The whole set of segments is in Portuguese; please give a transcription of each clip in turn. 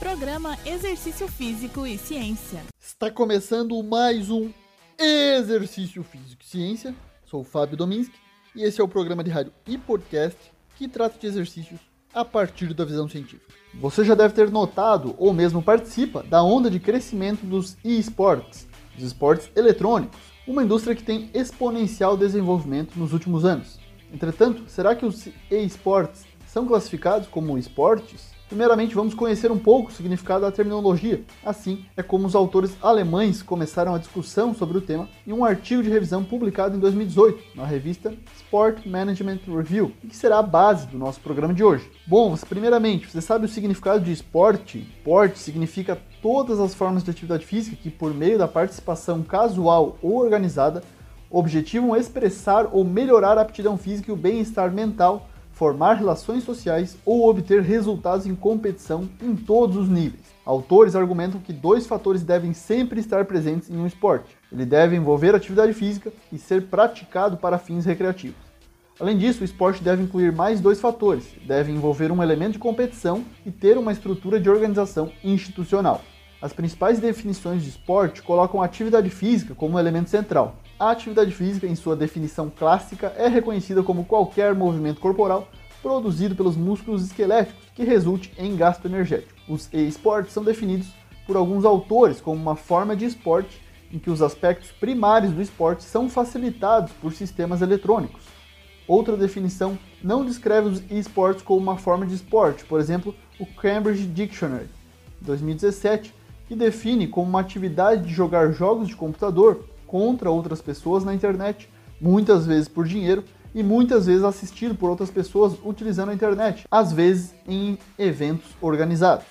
Programa Exercício Físico e Ciência. Está começando mais um Exercício Físico e Ciência. Sou o Fábio Dominski e esse é o programa de rádio e podcast que trata de exercícios a partir da visão científica. Você já deve ter notado ou mesmo participa da onda de crescimento dos e-sports, os esportes eletrônicos, uma indústria que tem exponencial desenvolvimento nos últimos anos. Entretanto, será que os e-sports são classificados como esportes? Primeiramente, vamos conhecer um pouco o significado da terminologia. Assim é como os autores alemães começaram a discussão sobre o tema em um artigo de revisão publicado em 2018 na revista Sport Management Review, que será a base do nosso programa de hoje. Bom, primeiramente, você sabe o significado de esporte? Esporte significa todas as formas de atividade física que, por meio da participação casual ou organizada, objetivam expressar ou melhorar a aptidão física e o bem-estar mental formar relações sociais ou obter resultados em competição em todos os níveis. Autores argumentam que dois fatores devem sempre estar presentes em um esporte. Ele deve envolver atividade física e ser praticado para fins recreativos. Além disso, o esporte deve incluir mais dois fatores: deve envolver um elemento de competição e ter uma estrutura de organização institucional. As principais definições de esporte colocam a atividade física como um elemento central. A atividade física, em sua definição clássica, é reconhecida como qualquer movimento corporal produzido pelos músculos esqueléticos que resulte em gasto energético. Os e-sports são definidos por alguns autores como uma forma de esporte em que os aspectos primários do esporte são facilitados por sistemas eletrônicos. Outra definição não descreve os esports como uma forma de esporte, por exemplo, o Cambridge Dictionary, 2017, que define como uma atividade de jogar jogos de computador contra outras pessoas na internet, muitas vezes por dinheiro e muitas vezes assistido por outras pessoas utilizando a internet, às vezes em eventos organizados.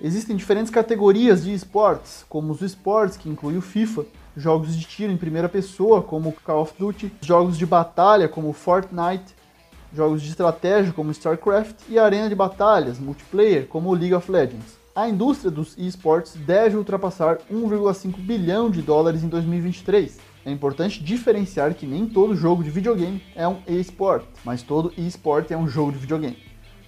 Existem diferentes categorias de esportes, como os esportes, que inclui o FIFA, jogos de tiro em primeira pessoa, como Call of Duty, jogos de batalha, como Fortnite, jogos de estratégia, como StarCraft, e arena de batalhas, multiplayer, como League of Legends a indústria dos esportes deve ultrapassar 1,5 bilhão de dólares em 2023. É importante diferenciar que nem todo jogo de videogame é um e-sport, mas todo e-sport é um jogo de videogame.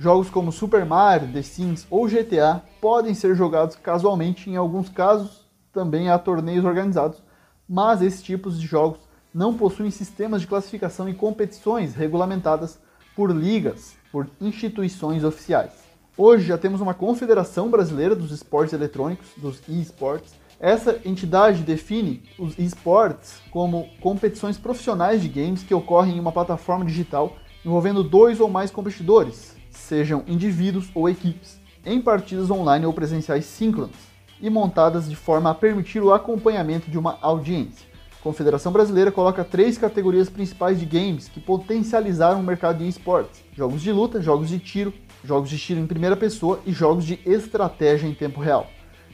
Jogos como Super Mario, The Sims ou GTA podem ser jogados casualmente, em alguns casos também há torneios organizados, mas esses tipos de jogos não possuem sistemas de classificação e competições regulamentadas por ligas, por instituições oficiais. Hoje já temos uma Confederação Brasileira dos Esportes Eletrônicos, dos eSports. Essa entidade define os esportes como competições profissionais de games que ocorrem em uma plataforma digital envolvendo dois ou mais competidores, sejam indivíduos ou equipes, em partidas online ou presenciais síncronas e montadas de forma a permitir o acompanhamento de uma audiência. Confederação Brasileira coloca três categorias principais de games que potencializaram o mercado de esportes: jogos de luta, jogos de tiro jogos de tiro em primeira pessoa e jogos de estratégia em tempo real.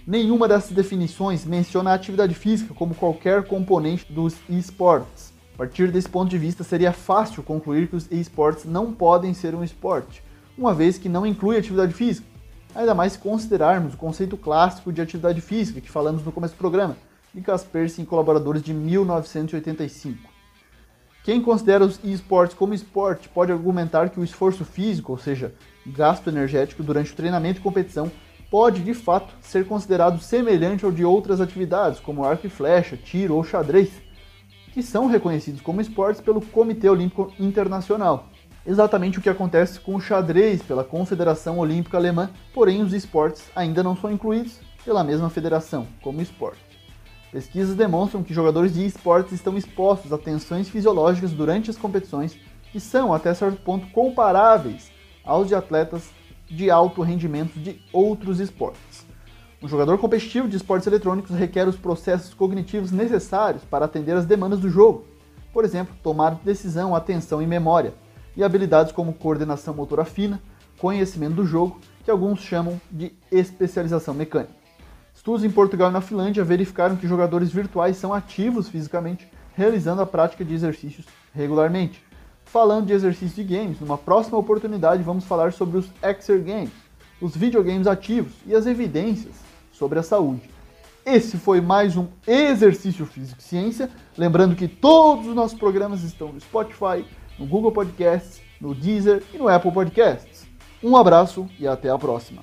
Nenhuma dessas definições menciona a atividade física como qualquer componente dos esportes. A partir desse ponto de vista, seria fácil concluir que os esportes não podem ser um esporte, uma vez que não inclui atividade física. Ainda mais se considerarmos o conceito clássico de atividade física que falamos no começo do programa, de Kaspersky e colaboradores de 1985. Quem considera os esportes como esporte pode argumentar que o esforço físico, ou seja, gasto energético durante o treinamento e competição, pode de fato ser considerado semelhante ao de outras atividades, como arco e flecha, tiro ou xadrez, que são reconhecidos como esportes pelo Comitê Olímpico Internacional. Exatamente o que acontece com o xadrez pela Confederação Olímpica Alemã, porém os esportes ainda não são incluídos pela mesma federação como esporte. Pesquisas demonstram que jogadores de esportes estão expostos a tensões fisiológicas durante as competições que são, até certo ponto, comparáveis aos de atletas de alto rendimento de outros esportes. Um jogador competitivo de esportes eletrônicos requer os processos cognitivos necessários para atender às demandas do jogo, por exemplo, tomar decisão, atenção e memória, e habilidades como coordenação motora fina, conhecimento do jogo, que alguns chamam de especialização mecânica. Estudos em Portugal e na Finlândia verificaram que jogadores virtuais são ativos fisicamente, realizando a prática de exercícios regularmente. Falando de exercícios de games, numa próxima oportunidade vamos falar sobre os Exer Games, os videogames ativos e as evidências sobre a saúde. Esse foi mais um Exercício Físico e Ciência. Lembrando que todos os nossos programas estão no Spotify, no Google Podcasts, no Deezer e no Apple Podcasts. Um abraço e até a próxima.